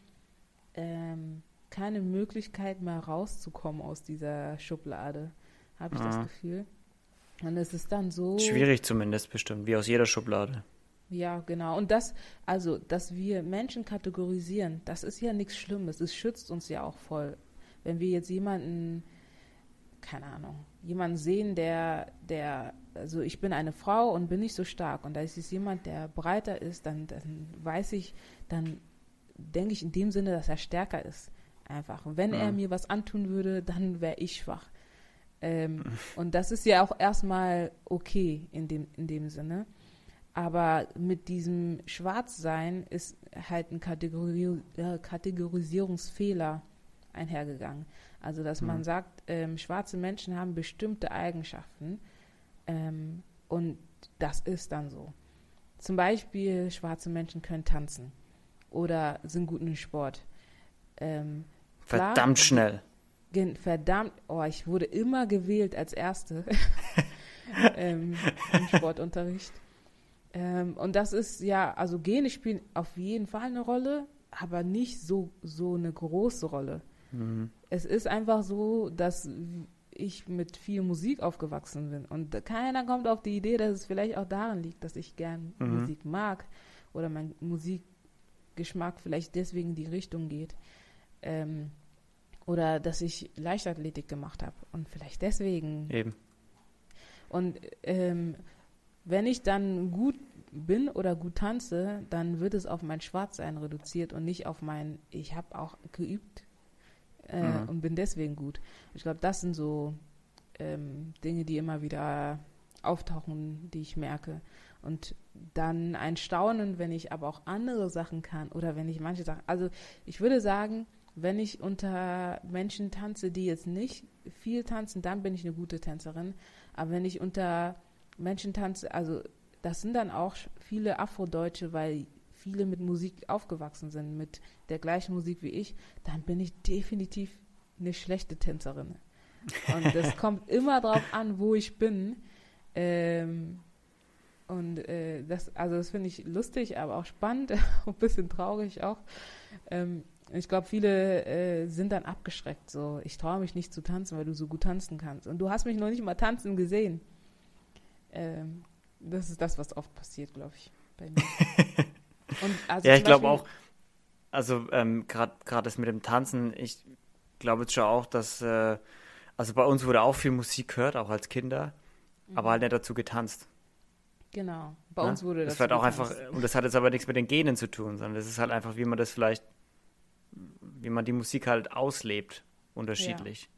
ähm, keine Möglichkeit mehr rauszukommen aus dieser Schublade, habe ich mhm. das Gefühl. Und es ist dann so.
Schwierig zumindest bestimmt, wie aus jeder Schublade.
Ja, genau. Und das, also, dass wir Menschen kategorisieren, das ist ja nichts Schlimmes. Es schützt uns ja auch voll. Wenn wir jetzt jemanden, keine Ahnung, jemanden sehen, der, der, also ich bin eine Frau und bin nicht so stark und da ist jemand, der breiter ist, dann, dann weiß ich, dann denke ich in dem Sinne, dass er stärker ist. Einfach. Wenn ja. er mir was antun würde, dann wäre ich schwach. Ähm, und das ist ja auch erstmal okay in dem, in dem Sinne. Aber mit diesem Schwarzsein ist halt ein Kategori äh, Kategorisierungsfehler einhergegangen. Also, dass mhm. man sagt, ähm, schwarze Menschen haben bestimmte Eigenschaften ähm, und das ist dann so. Zum Beispiel, schwarze Menschen können tanzen oder sind gut im Sport. Ähm,
Verdammt klar, schnell
verdammt, oh, ich wurde immer gewählt als Erste ähm, im Sportunterricht. Ähm, und das ist ja, also Gene spielen auf jeden Fall eine Rolle, aber nicht so, so eine große Rolle. Mhm. Es ist einfach so, dass ich mit viel Musik aufgewachsen bin. Und keiner kommt auf die Idee, dass es vielleicht auch daran liegt, dass ich gern mhm. Musik mag oder mein Musikgeschmack vielleicht deswegen in die Richtung geht. Ähm, oder dass ich Leichtathletik gemacht habe und vielleicht deswegen.
Eben.
Und ähm, wenn ich dann gut bin oder gut tanze, dann wird es auf mein Schwarzsein reduziert und nicht auf mein, ich habe auch geübt äh, mhm. und bin deswegen gut. Ich glaube, das sind so ähm, Dinge, die immer wieder auftauchen, die ich merke. Und dann ein Staunen, wenn ich aber auch andere Sachen kann oder wenn ich manche Sachen, also ich würde sagen, wenn ich unter Menschen tanze, die jetzt nicht viel tanzen, dann bin ich eine gute Tänzerin. Aber wenn ich unter Menschen tanze, also das sind dann auch viele Afrodeutsche, weil viele mit Musik aufgewachsen sind, mit der gleichen Musik wie ich, dann bin ich definitiv eine schlechte Tänzerin. Und das kommt immer darauf an, wo ich bin. Ähm, und äh, das, also das finde ich lustig, aber auch spannend, ein bisschen traurig auch. Ähm, ich glaube, viele äh, sind dann abgeschreckt. So, ich traue mich nicht zu tanzen, weil du so gut tanzen kannst. Und du hast mich noch nicht mal tanzen gesehen. Ähm, das ist das, was oft passiert, glaube ich, bei mir.
Also ja, ich glaube auch, also ähm, gerade das mit dem Tanzen, ich glaube jetzt schon auch, dass, äh, also bei uns wurde auch viel Musik gehört, auch als Kinder, mhm. aber halt nicht dazu getanzt.
Genau, bei ja? uns wurde
das. Das wird auch einfach, und das hat jetzt aber nichts mit den Genen zu tun, sondern das ist halt einfach, wie man das vielleicht, wie man die Musik halt auslebt, unterschiedlich.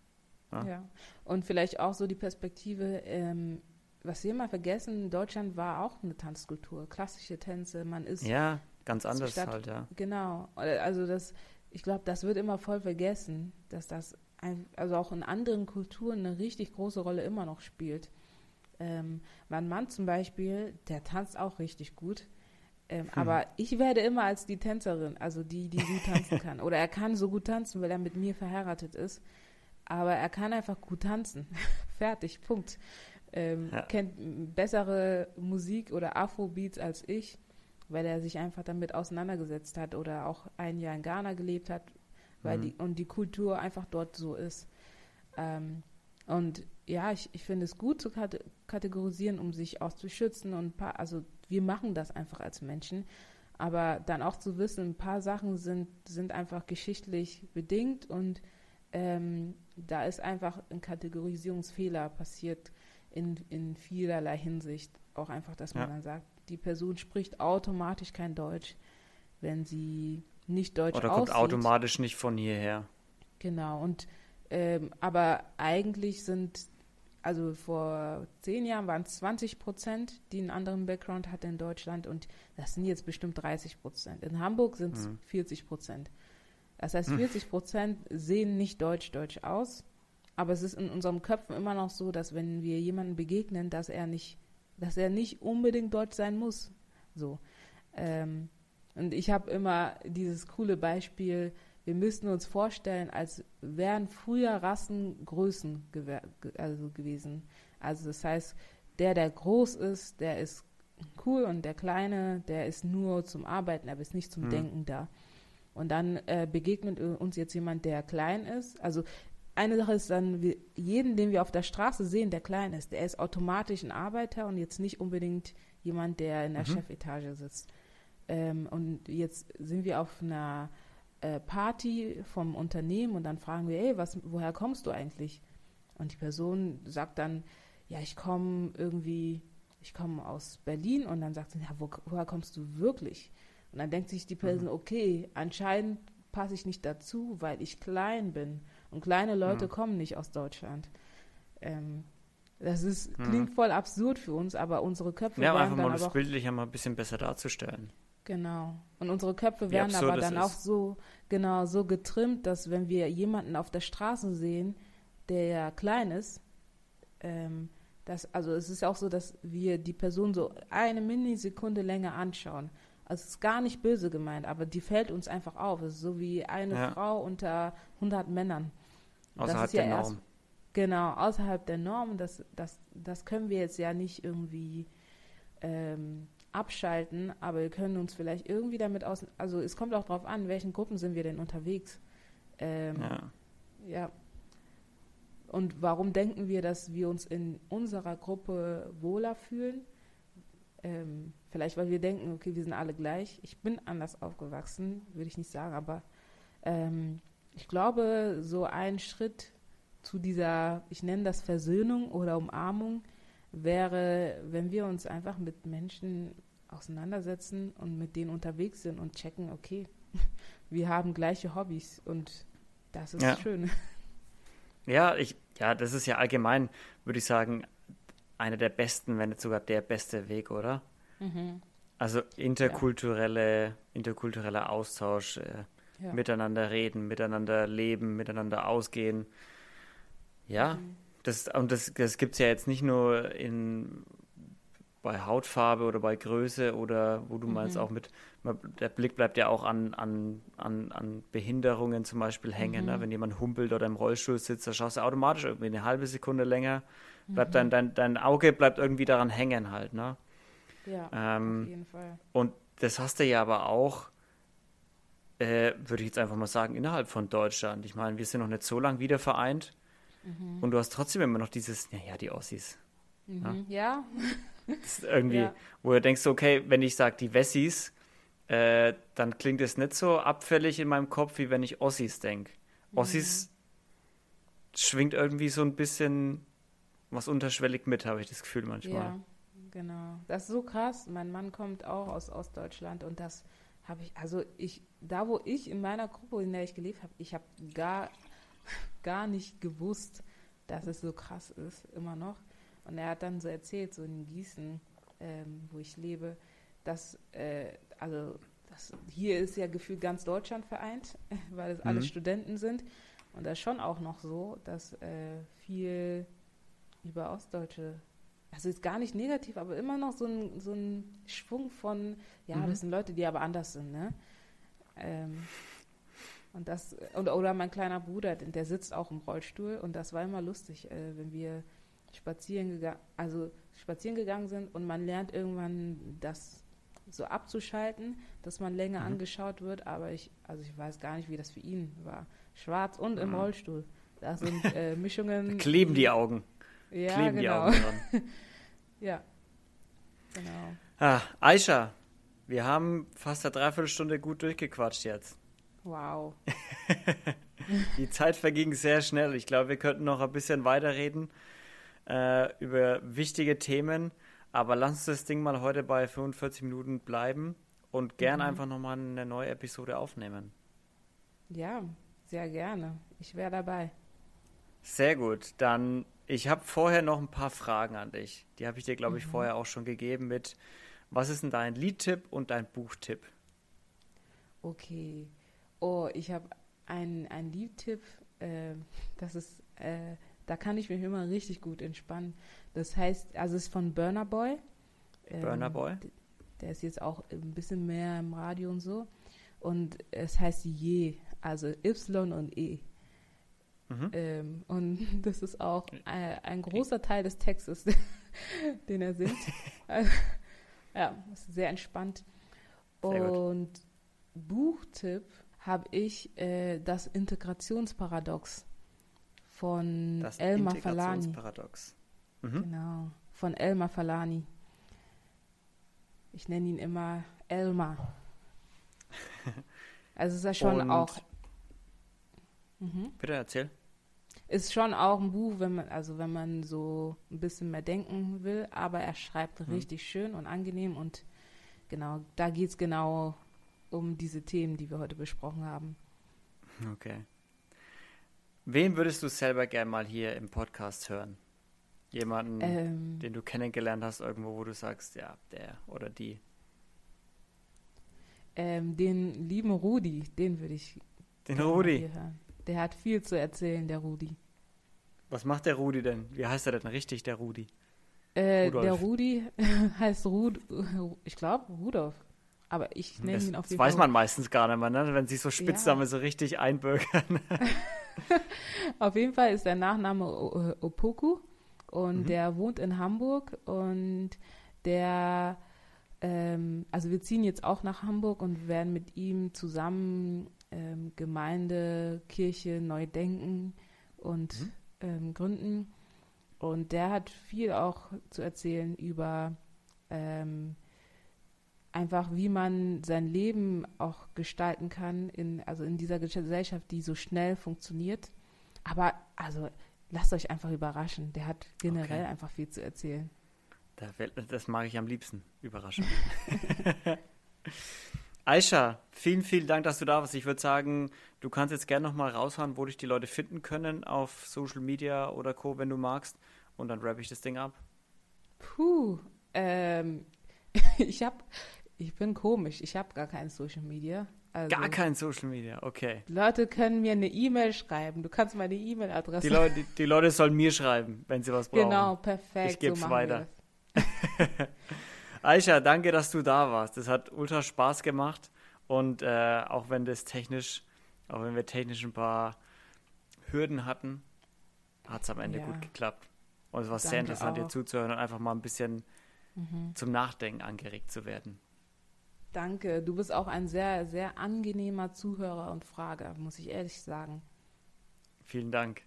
Ja, ja. ja. und vielleicht auch so die Perspektive, ähm, was wir immer vergessen, Deutschland war auch eine Tanzkultur, klassische Tänze, man ist.
Ja, ganz anders statt, halt, ja.
Genau, also das, ich glaube, das wird immer voll vergessen, dass das ein, also auch in anderen Kulturen eine richtig große Rolle immer noch spielt. Ähm, mein Mann zum Beispiel, der tanzt auch richtig gut. Ähm, hm. Aber ich werde immer als die Tänzerin, also die, die gut tanzen kann. Oder er kann so gut tanzen, weil er mit mir verheiratet ist. Aber er kann einfach gut tanzen. Fertig, Punkt ähm, ja. kennt bessere Musik oder Afrobeats als ich, weil er sich einfach damit auseinandergesetzt hat oder auch ein Jahr in Ghana gelebt hat, weil mhm. die und die Kultur einfach dort so ist. Ähm, und ja, ich, ich finde es gut zu kategorisieren, um sich auch zu schützen und paar, also wir machen das einfach als Menschen, aber dann auch zu wissen, ein paar Sachen sind, sind einfach geschichtlich bedingt und ähm, da ist einfach ein Kategorisierungsfehler passiert in, in vielerlei Hinsicht. Auch einfach, dass man ja. dann sagt, die Person spricht automatisch kein Deutsch, wenn sie nicht Deutsch
Oder
aussieht.
kommt automatisch nicht von hierher.
Genau, und ähm, aber eigentlich sind, also vor zehn Jahren waren es 20 Prozent, die einen anderen Background hatten in Deutschland und das sind jetzt bestimmt 30 Prozent. In Hamburg sind es mhm. 40 Prozent. Das heißt, 40 Prozent sehen nicht deutsch-deutsch aus aber es ist in unserem Köpfen immer noch so, dass wenn wir jemanden begegnen, dass er nicht, dass er nicht unbedingt deutsch sein muss. So. Ähm, und ich habe immer dieses coole Beispiel, wir müssten uns vorstellen, als wären früher Rassengrößen gew also gewesen. Also das heißt, der, der groß ist, der ist cool und der Kleine, der ist nur zum Arbeiten, aber ist nicht zum mhm. Denken da. Und dann äh, begegnet uns jetzt jemand, der klein ist. Also eine Sache ist dann, wir, jeden, den wir auf der Straße sehen, der klein ist, der ist automatisch ein Arbeiter und jetzt nicht unbedingt jemand, der in der mhm. Chefetage sitzt. Ähm, und jetzt sind wir auf einer äh, Party vom Unternehmen und dann fragen wir, ey, was, woher kommst du eigentlich? Und die Person sagt dann, ja, ich komme irgendwie, ich komme aus Berlin und dann sagt sie, ja, wo, woher kommst du wirklich? Und dann denkt sich die Person, mhm. okay, anscheinend passe ich nicht dazu, weil ich klein bin. Und kleine Leute mhm. kommen nicht aus Deutschland. Ähm, das ist, mhm. klingt voll absurd für uns, aber unsere Köpfe
ja, werden einfach mal das bildlich einmal ein bisschen besser darzustellen.
Genau. Und unsere Köpfe werden aber dann auch so, genau, so getrimmt, dass wenn wir jemanden auf der Straße sehen, der ja klein ist, ähm, das, also es ist auch so, dass wir die Person so eine Millisekunde länger anschauen. Also es ist gar nicht böse gemeint, aber die fällt uns einfach auf. Es ist so wie eine ja. Frau unter 100 Männern.
Außerhalb ja der Norm. Erst,
genau, außerhalb der Norm. Das, das, das können wir jetzt ja nicht irgendwie ähm, abschalten, aber wir können uns vielleicht irgendwie damit aus. Also es kommt auch darauf an, in welchen Gruppen sind wir denn unterwegs. Ähm, ja. ja. Und warum denken wir, dass wir uns in unserer Gruppe wohler fühlen? Ähm, vielleicht, weil wir denken, okay, wir sind alle gleich. Ich bin anders aufgewachsen, würde ich nicht sagen, aber ähm, ich glaube, so ein Schritt zu dieser, ich nenne das Versöhnung oder Umarmung, wäre, wenn wir uns einfach mit Menschen auseinandersetzen und mit denen unterwegs sind und checken, okay, wir haben gleiche Hobbys und das ist ja. schön.
Ja, ich, ja, das ist ja allgemein, würde ich sagen, einer der besten, wenn nicht sogar der beste Weg, oder? Mhm. Also interkulturelle, ja. interkultureller Austausch, äh, ja. miteinander reden, miteinander leben, miteinander ausgehen. Ja, mhm. das, und das, das gibt es ja jetzt nicht nur in, bei Hautfarbe oder bei Größe oder wo du mhm. meinst auch mit, der Blick bleibt ja auch an, an, an, an Behinderungen zum Beispiel hängen. Ne? Mhm. Ne? Wenn jemand humpelt oder im Rollstuhl sitzt, da schaust du automatisch irgendwie eine halbe Sekunde länger, bleibt mhm. dein, dein, dein Auge bleibt irgendwie daran hängen halt. Ne?
Ja, ähm, auf jeden Fall.
Und das hast du ja aber auch äh, würde ich jetzt einfach mal sagen, innerhalb von Deutschland. Ich meine, wir sind noch nicht so lange wieder vereint mhm. und du hast trotzdem immer noch dieses, naja, die Ossis.
Mhm, ja.
Das ist irgendwie, ja. wo du denkst, okay, wenn ich sage die Wessis, äh, dann klingt es nicht so abfällig in meinem Kopf, wie wenn ich Ossis denke. Ossis mhm. schwingt irgendwie so ein bisschen was unterschwellig mit, habe ich das Gefühl manchmal. Ja,
genau. Das ist so krass. Mein Mann kommt auch aus Ostdeutschland und das habe ich, also ich, da wo ich in meiner Gruppe, in der ich gelebt habe, ich habe gar, gar nicht gewusst, dass es so krass ist, immer noch. Und er hat dann so erzählt, so in Gießen, ähm, wo ich lebe, dass, äh, also das, hier ist ja gefühlt ganz Deutschland vereint, weil es mhm. alle Studenten sind. Und das ist schon auch noch so, dass äh, viel über Ostdeutsche, also ist gar nicht negativ, aber immer noch so ein, so ein Schwung von, ja, mhm. das sind Leute, die aber anders sind, ne? Ähm, und das, und, oder mein kleiner Bruder, der sitzt auch im Rollstuhl und das war immer lustig, äh, wenn wir spazieren gegangen, also spazieren gegangen sind und man lernt irgendwann das so abzuschalten, dass man länger mhm. angeschaut wird, aber ich, also ich weiß gar nicht, wie das für ihn war. Schwarz und im mhm. Rollstuhl. Das sind äh, Mischungen.
kleben die Augen.
Ja, kleben genau. die Augen dran. ja. Genau.
Ah, Aisha, wir haben fast eine Dreiviertelstunde gut durchgequatscht jetzt.
Wow.
die Zeit verging sehr schnell. Ich glaube, wir könnten noch ein bisschen weiterreden äh, über wichtige Themen. Aber lass uns das Ding mal heute bei 45 Minuten bleiben und gern mhm. einfach nochmal eine neue Episode aufnehmen.
Ja, sehr gerne. Ich wäre dabei.
Sehr gut. Dann, ich habe vorher noch ein paar Fragen an dich. Die habe ich dir, glaube ich, mhm. vorher auch schon gegeben mit, was ist denn dein Liedtipp und dein Buchtipp?
Okay. Oh, ich habe einen, einen Liedtipp. Äh, das ist, äh, da kann ich mich immer richtig gut entspannen. Das heißt, also es ist von Burner Boy.
Ähm, Burner Boy.
Der ist jetzt auch ein bisschen mehr im Radio und so. Und es heißt Je, also Y und E. Mhm. Ähm, und das ist auch ein, ein großer Teil des Textes, den er singt. also, ja, ist sehr entspannt. Sehr und gut. Buchtipp habe ich äh, das Integrationsparadox von das Elmar Falani. Integrationsparadox. Mhm. Genau, von Elmar Falani. Ich nenne ihn immer Elmar. Also ist er schon Und auch.
Mhm. Bitte erzähl.
Ist schon auch ein Buch, wenn man, also wenn man so ein bisschen mehr denken will, aber er schreibt mhm. richtig schön und angenehm und genau, da geht es genau um diese Themen, die wir heute besprochen haben.
Okay. Wen würdest du selber gerne mal hier im Podcast hören? Jemanden, ähm, den du kennengelernt hast, irgendwo, wo du sagst, ja, der oder die.
Ähm, den lieben Rudi, den würde ich.
Den Rudi? Hören.
Der hat viel zu erzählen, der Rudi.
Was macht der Rudi denn? Wie heißt er denn richtig, der Rudi?
Äh, der Rudi heißt Rud, ich glaube Rudolf. Aber ich nenne ihn auf
jeden Fall. Das weiß man meistens gar nicht mehr, ne? wenn sich so Spitznamen ja. so richtig einbürgern.
auf jeden Fall ist der Nachname Opoku. Und mhm. der wohnt in Hamburg und der, ähm, also wir ziehen jetzt auch nach Hamburg und werden mit ihm zusammen ähm, Gemeinde, Kirche neu denken und mhm. ähm, gründen. Und der hat viel auch zu erzählen über ähm, einfach, wie man sein Leben auch gestalten kann, in, also in dieser Gesellschaft, die so schnell funktioniert. Aber also lasst euch einfach überraschen. Der hat generell okay. einfach viel zu erzählen.
Das mag ich am liebsten. Überraschung. Aisha, vielen, vielen Dank, dass du da warst. Ich würde sagen, du kannst jetzt gerne nochmal raushauen, wo dich die Leute finden können auf Social Media oder Co., wenn du magst. Und dann rappe ich das Ding ab.
Puh, ähm, ich hab, ich bin komisch. Ich habe gar kein Social Media.
Also, Gar kein Social Media, okay.
Leute können mir eine E-Mail schreiben. Du kannst meine E-Mail-Adresse.
Die, Leute, die, die, Leute sollen mir schreiben, wenn sie was brauchen.
Genau, perfekt.
Ich gebe es so weiter. Aisha, danke, dass du da warst. Das hat ultra Spaß gemacht. Und äh, auch wenn das technisch, auch wenn wir technisch ein paar Hürden hatten, hat es am Ende ja. gut geklappt. Und es war danke sehr interessant, auch. dir zuzuhören und einfach mal ein bisschen mhm. zum Nachdenken angeregt zu werden.
Danke. Du bist auch ein sehr, sehr angenehmer Zuhörer und Frager, muss ich ehrlich sagen.
Vielen Dank.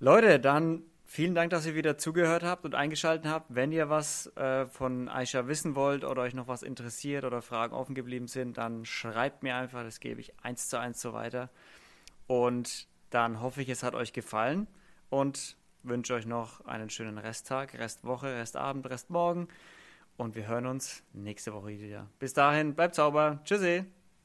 Leute, dann vielen Dank, dass ihr wieder zugehört habt und eingeschaltet habt. Wenn ihr was äh, von Aisha wissen wollt oder euch noch was interessiert oder Fragen offen geblieben sind, dann schreibt mir einfach, das gebe ich eins zu eins so weiter. Und dann hoffe ich, es hat euch gefallen und wünsche euch noch einen schönen Resttag, Restwoche, Restabend, Restmorgen. Und wir hören uns nächste Woche wieder. Bis dahin, bleibt sauber. Tschüssi.